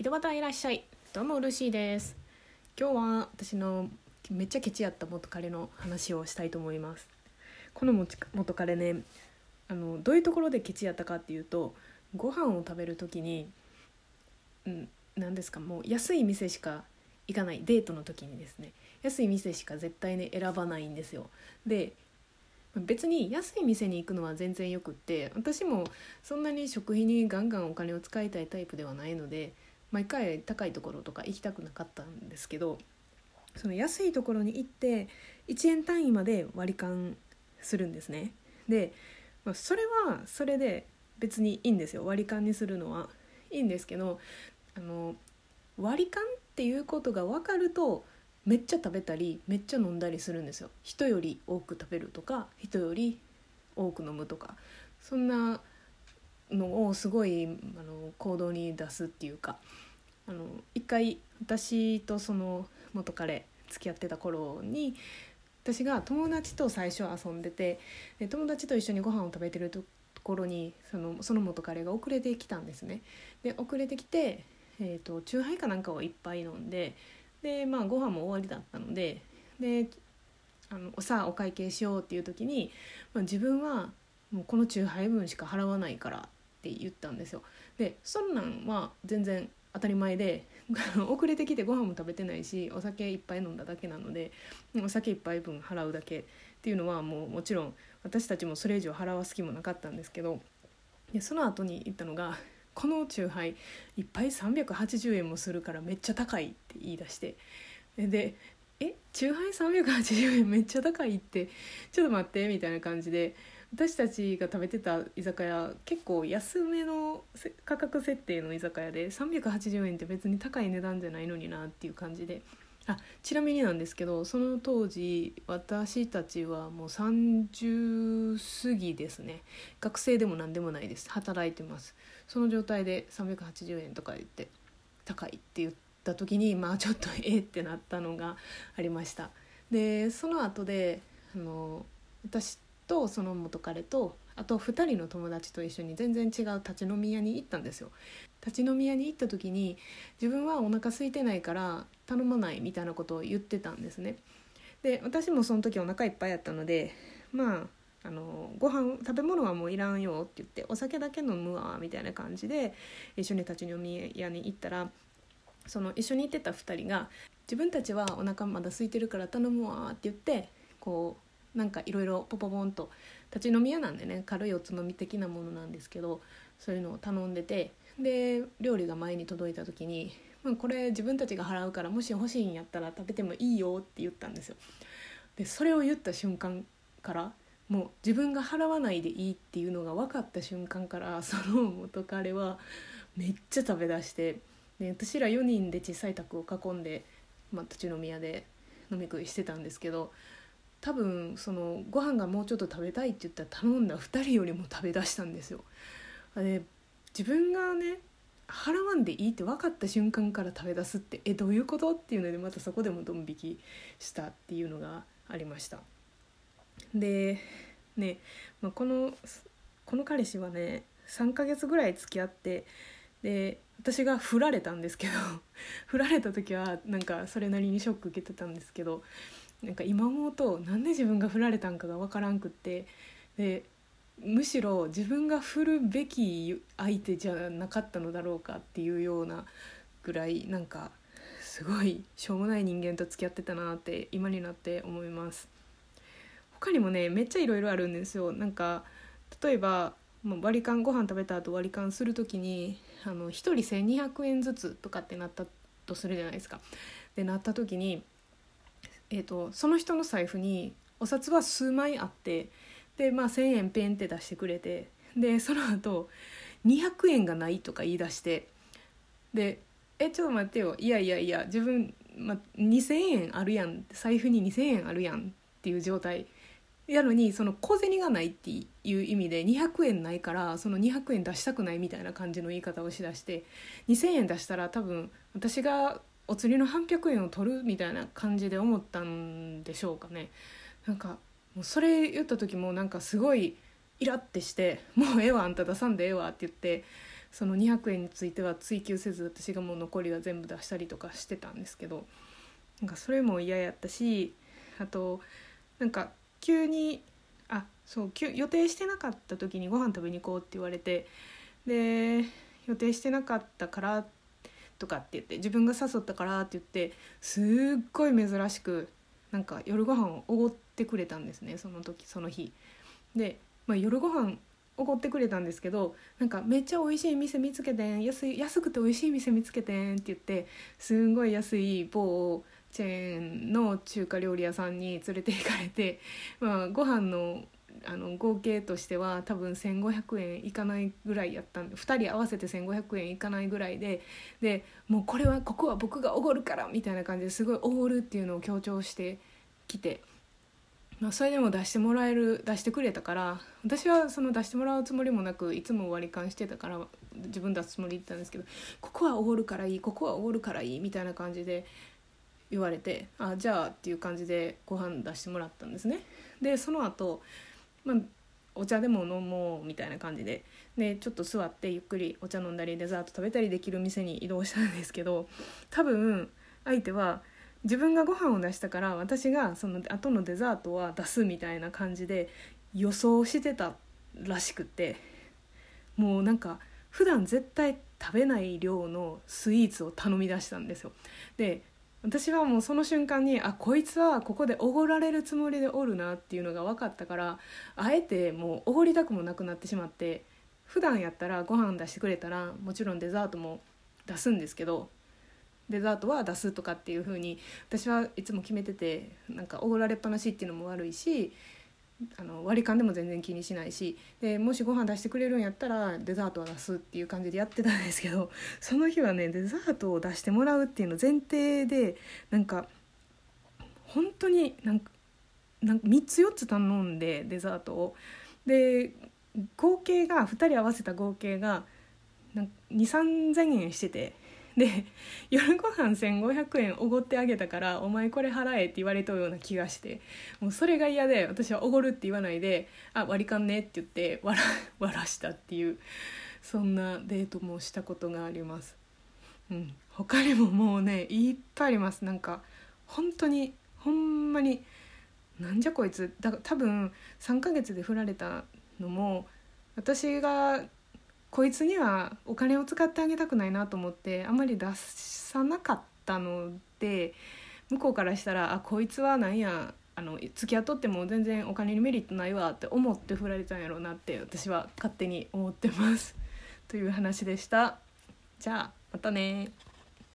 井戸端いらっしゃい。どうもルーシーです。今日は私のめっちゃケチやった元彼の話をしたいと思います。この元彼ねあのどういうところでケチやったかっていうとご飯を食べる時にうん何ですかもう安い店しか行かないデートの時にですね安い店しか絶対ね選ばないんですよ。で別に安い店に行くのは全然よくって私もそんなに食費にガンガンお金を使いたいタイプではないので毎回高いところとか行きたくなかったんですけどその安いところに行って1円単位まで割り勘するんですね。で、まあ、それはそれで別にいいんですよ。割り勘にするのは。いいんですけどあの割り勘っていうことが分かるとめっちゃ食べたりめっちゃ飲んだりするんですよ。人より多く食べるとか人より多く飲むとか。そんなのをすごいあの行動に出すっていうかあの一回私とその元彼付き合ってた頃に私が友達と最初遊んでてで友達と一緒にご飯を食べてるところにそのその元彼が遅れてきたんですね。で遅れてきて、えーと、チューハイかなんかをいっぱい飲んででまあご飯も終わりだったのでであのさあお会計しようっていう時に、まあ、自分はもうこのチューハイ分しか払わないからって言ったんですよ。でそんなんは全然当たり前で 遅れてきてご飯も食べてないしお酒いっぱい飲んだだけなのでお酒1杯分払うだけっていうのはもうもちろん私たちもそれ以上払わす気もなかったんですけどでその後に言ったのが「このチューハイ1杯380円もするからめっちゃ高い」って言い出してで「えチューハイ380円めっちゃ高いってちょっと待って」みたいな感じで。私たちが食べてた居酒屋結構安めの価格設定の居酒屋で380円って別に高い値段じゃないのになっていう感じで。あちなみになんですけどその当時私たちはもう30過ぎですね。学生でも何でもないです。働いてます。その状態で380円とか言って高いって言った時にまあちょっと ええってなったのがありました。でその後であの私とその元彼とあと2人の友達と一緒に全然違う立ち飲み屋に行ったんですよ。立ち飲み屋に行った時に自分はお腹空いてないから頼まないみたいなことを言ってたんですね。で私もその時お腹いっぱいやったのでまああのご飯食べ物はもういらんよって言ってお酒だけ飲むわみたいな感じで一緒に立ち飲み屋に行ったらその一緒に行ってた2人が自分たちはお腹まだ空いてるから頼むわって言ってこうなんかいろいろポポポンと立ち飲み屋なんでね軽いおつまみ的なものなんですけどそういうのを頼んでてで料理が前に届いた時に「まあ、これ自分たちが払うからもし欲しいんやったら食べてもいいよ」って言ったんですよ。でそれを言った瞬間からもう自分が払わないでいいっていうのが分かった瞬間から その元彼はめっちゃ食べだしてで私ら4人で小さい宅を囲んで、まあ、立ち飲み屋で飲み食いしてたんですけど多分そのご飯がもうちょっと食べたいって言ったら頼んだ2人よりも食べだしたんですよ。で自分がね払わんでいいって分かった瞬間から食べ出すってえどういうことっていうのでまたそこでもドン引きしたっていうのがありました。でね、まあ、このこの彼氏はね3ヶ月ぐらい付き合ってで私が振られたんですけど 振られた時はなんかそれなりにショック受けてたんですけどなんか今思うとなんで自分が振られたんかが分からんくってでむしろ自分が振るべき相手じゃなかったのだろうかっていうようなぐらいなんかすごいしょうもない人間と付き合ってたなって今になって思います他にもねめっちゃいろいろあるんですよなんか例えばもう割り勘ご飯食べた後割り勘する時にあの1人1200円ずつとかってなったとするじゃないですか。でなった時にえーと、その人の財布にお札は数枚あってで、まあ、1,000円ペンって出してくれてでその後200円がないとか言い出してで「えちょっと待ってよいやいやいや自分、ま、2,000円あるやん財布に2,000円あるやん」っていう状態。やのにその小銭がないっていう意味で200円ないからその200円出したくないみたいな感じの言い方をしだして2,000円出したら多分私がお釣りの半百円を取るみたいな感じで思ったんでしょうかね。なんかもうそれ言った時もなんかすごいイラってして「もうええわあんた出さんでええわ」って言ってその200円については追求せず私がもう残りは全部出したりとかしてたんですけどなんかそれも嫌やったしあとなんか急にあそう予定してなかった時にご飯食べに行こうって言われてで予定してなかったからってとかって言って自分が誘ったからって言ってすっごい珍しくなんか夜ご飯をおごってくれたんですねその時その日。で、まあ、夜ご飯おごってくれたんですけどなんかめっちゃ美味しい店見つけてん安い安くて美味しい店見つけてんって言ってすんごい安い某チェーンの中華料理屋さんに連れて行かれて、まあ、ご飯のあの合計としては多分1,500円いかないぐらいやったんで2人合わせて1,500円いかないぐらいででもうこれはここは僕がおごるからみたいな感じですごいおごるっていうのを強調してきてまあ、それでも出してもらえる出してくれたから私はその出してもらうつもりもなくいつも割り勘してたから自分出すつもりで言ったんですけどここはおごるからいいここはおごるからいいみたいな感じで言われてあじゃあっていう感じでご飯出してもらったんですね。でその後、まあお茶でも飲もうみたいな感じででちょっと座ってゆっくりお茶飲んだりデザート食べたりできる店に移動したんですけど多分相手は自分がご飯を出したから私がその後のデザートは出すみたいな感じで予想してたらしくてもうなんか普段絶対食べない量のスイーツを頼み出したんですよ。で私はもうその瞬間にあこいつはここでおごられるつもりでおるなっていうのが分かったからあえてもうおごりたくもなくなってしまって普段やったらご飯出してくれたらもちろんデザートも出すんですけどデザートは出すとかっていう風に私はいつも決めててなんかおごられっぱなしっていうのも悪いしあの割り勘でも全然気にしないしでもしご飯出してくれるんやったらデザートは出すっていう感じでやってたんですけど その日はねデザートを出してもらうっていうの前提でなんか本当になんかなんか3つ4つ頼んでデザートを。で合計が2人合わせた合計が2 3 0 0 0円しててで夜ご飯1500円おごってあげたから「お前これ払え」って言われたような気がしてもうそれが嫌で私は「おごる」って言わないで「あ割り勘ね」って言って笑 笑したっていうそんなデートもしたことがあります。うん、他にももうねいっぱいあります。なんか本当にほんまになんじゃこいつ。だ多分3ヶ月で振られたのも私がこいつにはお金を使ってあげたくないなと思ってあんまり出さなかったので向こうからしたらあこいつはなんやあの付き合っとっても全然お金にメリットないわって思って振られたんやろうなって私は勝手に思ってますという話でした。じゃあまたね